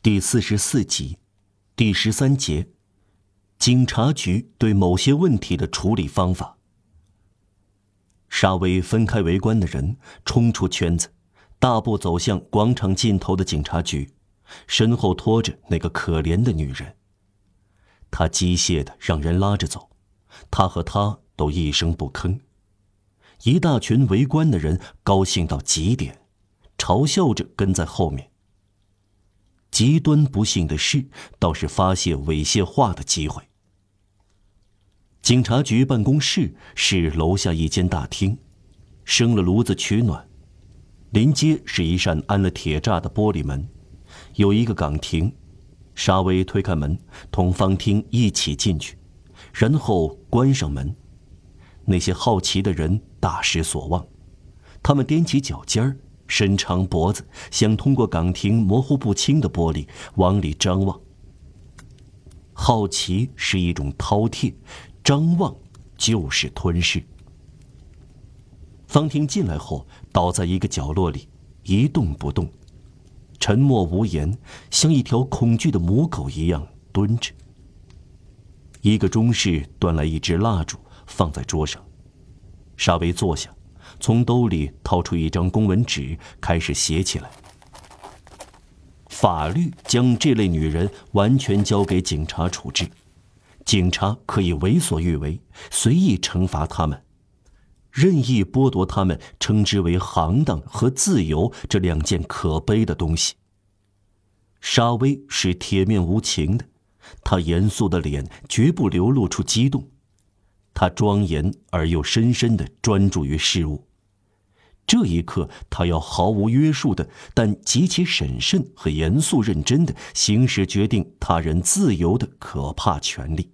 第四十四集，第十三节，警察局对某些问题的处理方法。沙威分开围观的人，冲出圈子，大步走向广场尽头的警察局，身后拖着那个可怜的女人。他机械的让人拉着走，他和他都一声不吭。一大群围观的人高兴到极点，嘲笑着跟在后面。极端不幸的是，倒是发泄猥亵话的机会。警察局办公室是楼下一间大厅，生了炉子取暖。临街是一扇安了铁栅的玻璃门，有一个岗亭。沙威推开门，同方汀一起进去，然后关上门。那些好奇的人大失所望，他们踮起脚尖儿。伸长脖子，想通过岗亭模糊不清的玻璃往里张望。好奇是一种饕餮，张望就是吞噬。方婷进来后，倒在一个角落里，一动不动，沉默无言，像一条恐惧的母狗一样蹲着。一个中士端来一支蜡烛，放在桌上，沙威坐下。从兜里掏出一张公文纸，开始写起来。法律将这类女人完全交给警察处置，警察可以为所欲为，随意惩罚他们，任意剥夺他们称之为行当和自由这两件可悲的东西。沙威是铁面无情的，他严肃的脸绝不流露出激动，他庄严而又深深的专注于事物。这一刻，他要毫无约束的，但极其审慎和严肃认真的行使决定他人自由的可怕权利。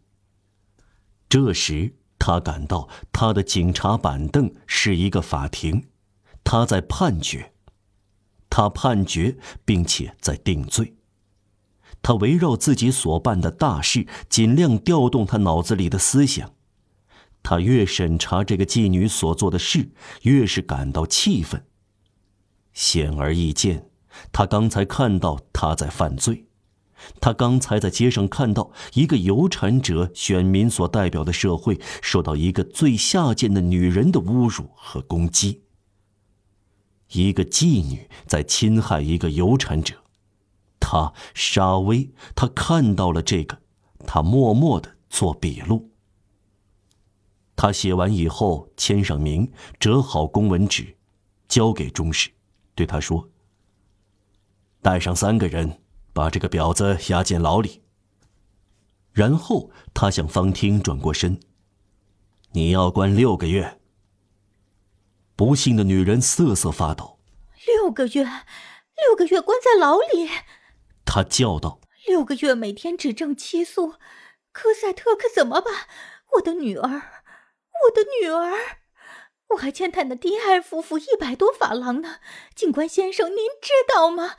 这时，他感到他的警察板凳是一个法庭，他在判决，他判决，并且在定罪。他围绕自己所办的大事，尽量调动他脑子里的思想。他越审查这个妓女所做的事，越是感到气愤。显而易见，他刚才看到他在犯罪，他刚才在街上看到一个有产者选民所代表的社会受到一个最下贱的女人的侮辱和攻击。一个妓女在侵害一个有产者，他沙威，他看到了这个，他默默的做笔录。他写完以后，签上名，折好公文纸，交给钟氏，对他说：“带上三个人，把这个婊子押进牢里。”然后他向方汀转过身：“你要关六个月。”不幸的女人瑟瑟发抖：“六个月，六个月关在牢里！”他叫道：“六个月，每天只挣七苏，科赛特可怎么办？我的女儿！”我的女儿，我还欠他的迪埃夫妇一百多法郎呢。警官先生，您知道吗？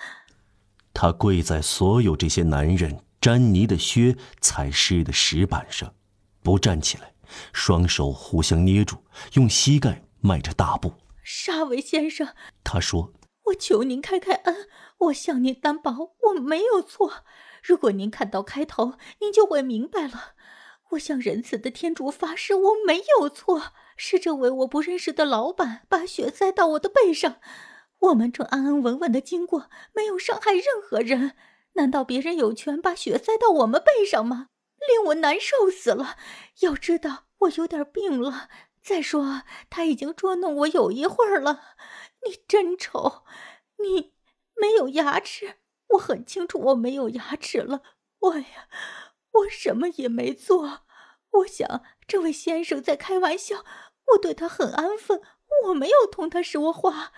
他跪在所有这些男人沾泥的靴踩湿的石板上，不站起来，双手互相捏住，用膝盖迈着大步。沙维先生，他说：“我求您开开恩，我向您担保，我没有错。如果您看到开头，您就会明白了。”我向仁慈的天主发誓，我没有错。是这位我不认识的老板把血塞到我的背上，我们正安安稳稳的经过，没有伤害任何人。难道别人有权把血塞到我们背上吗？令我难受死了。要知道，我有点病了。再说，他已经捉弄我有一会儿了。你真丑，你没有牙齿。我很清楚，我没有牙齿了。我呀。我什么也没做，我想这位先生在开玩笑，我对他很安分，我没有同他说话。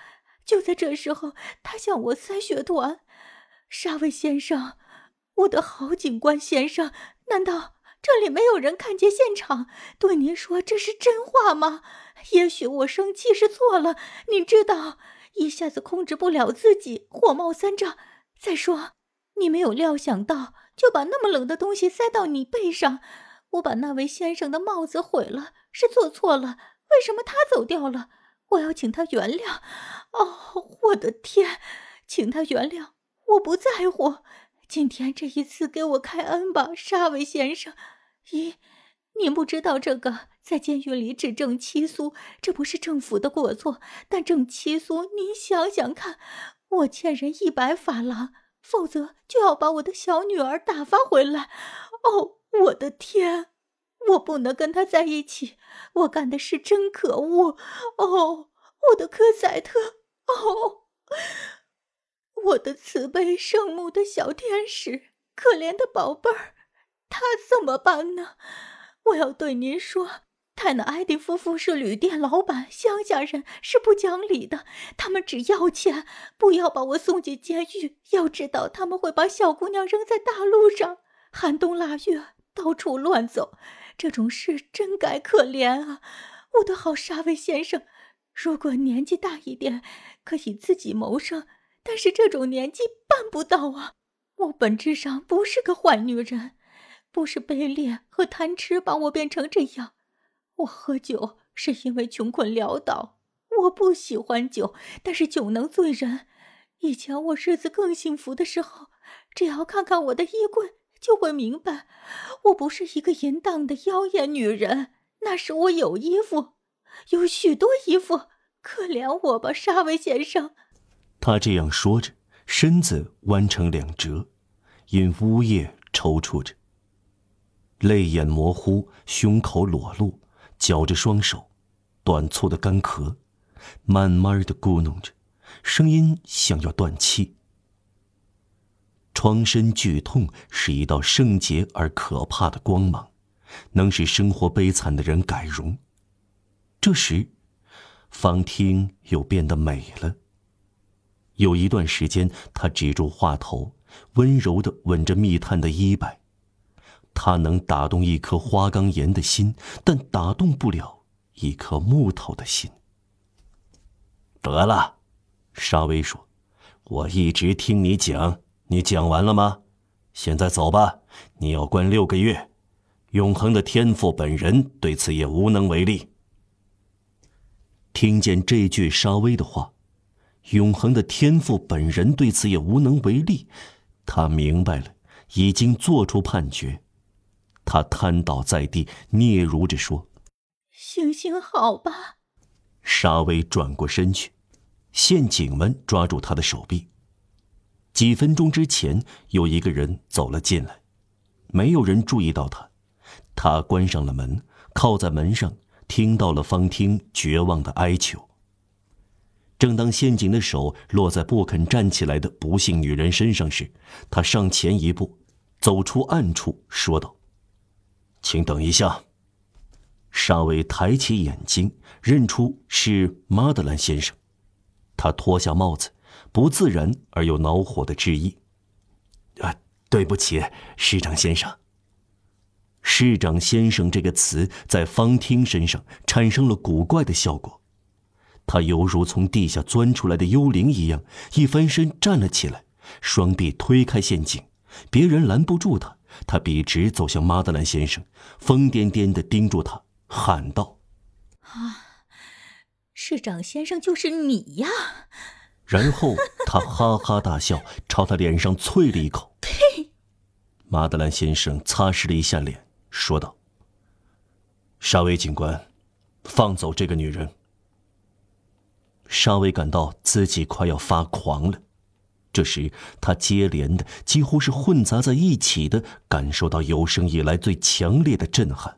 就在这时候，他向我塞血团。沙威先生，我的好警官先生，难道这里没有人看见现场？对您说这是真话吗？也许我生气是错了，您知道，一下子控制不了自己，火冒三丈。再说，你没有料想到。就把那么冷的东西塞到你背上，我把那位先生的帽子毁了，是做错了。为什么他走掉了？我要请他原谅。哦，我的天，请他原谅，我不在乎。今天这一次给我开恩吧，沙维先生。咦，您不知道这个，在监狱里指证七苏，这不是政府的过错。但证七苏，您想想看，我欠人一百法郎，否则就要把我的小女儿打发回来。哦，我的天，我不能跟他在一起。我干的事真可恶。哦，我的科赛特，哦。我的慈悲圣母的小天使，可怜的宝贝儿，他怎么办呢？我要对您说，泰纳埃迪夫妇是旅店老板，乡下人是不讲理的，他们只要钱，不要把我送进监狱。要知道，他们会把小姑娘扔在大路上，寒冬腊月到处乱走，这种事真该可怜啊！我的好沙威先生，如果年纪大一点，可以自己谋生。但是这种年纪办不到啊！我本质上不是个坏女人，不是卑劣和贪吃把我变成这样。我喝酒是因为穷困潦倒，我不喜欢酒，但是酒能醉人。以前我日子更幸福的时候，只要看看我的衣柜，就会明白，我不是一个淫荡的妖艳女人。那时我有衣服，有许多衣服。可怜我吧，沙维先生。他这样说着，身子弯成两折，因呜咽抽搐着，泪眼模糊，胸口裸露，绞着双手，短促的干咳，慢慢的咕哝着，声音像要断气。创身剧痛是一道圣洁而可怕的光芒，能使生活悲惨的人改容。这时，方听又变得美了。有一段时间，他止住话头，温柔的吻着密探的衣摆。他能打动一颗花岗岩的心，但打动不了一颗木头的心。得了，沙威说：“我一直听你讲，你讲完了吗？现在走吧，你要关六个月。永恒的天赋本人对此也无能为力。”听见这句沙威的话。永恒的天赋本人对此也无能为力，他明白了，已经做出判决。他瘫倒在地，嗫嚅着说：“行行好吧。”沙威转过身去，陷阱们抓住他的手臂。几分钟之前，有一个人走了进来，没有人注意到他。他关上了门，靠在门上，听到了方汀绝望的哀求。正当陷阱的手落在不肯站起来的不幸女人身上时，他上前一步，走出暗处，说道：“请等一下。”沙威抬起眼睛，认出是马德兰先生。他脱下帽子，不自然而又恼火的致意：“啊，对不起，市长先生。”“市长先生”这个词在方汀身上产生了古怪的效果。他犹如从地下钻出来的幽灵一样，一翻身站了起来，双臂推开陷阱，别人拦不住他。他笔直走向马德兰先生，疯癫癫的盯住他，喊道：“啊，市长先生就是你呀！”然后他哈哈大笑，朝他脸上啐了一口。呸！马德兰先生擦拭了一下脸，说道：“沙威警官，放走这个女人。”沙威感到自己快要发狂了，这时他接连的、几乎是混杂在一起的感受到有生以来最强烈的震撼。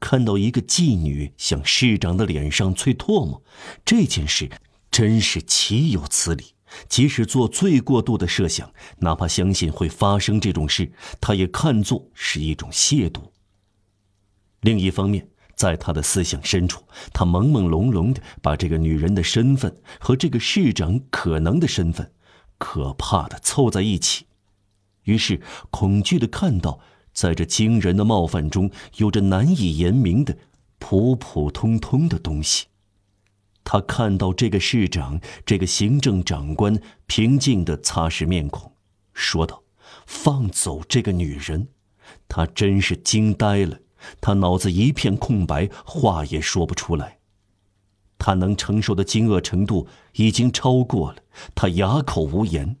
看到一个妓女向市长的脸上啐唾沫，这件事真是岂有此理！即使做最过度的设想，哪怕相信会发生这种事，他也看作是一种亵渎。另一方面，在他的思想深处，他朦朦胧胧的把这个女人的身份和这个市长可能的身份，可怕的凑在一起，于是恐惧的看到，在这惊人的冒犯中，有着难以言明的普普通通的东西。他看到这个市长，这个行政长官平静的擦拭面孔，说道：“放走这个女人。”他真是惊呆了。他脑子一片空白，话也说不出来。他能承受的惊愕程度已经超过了，他哑口无言。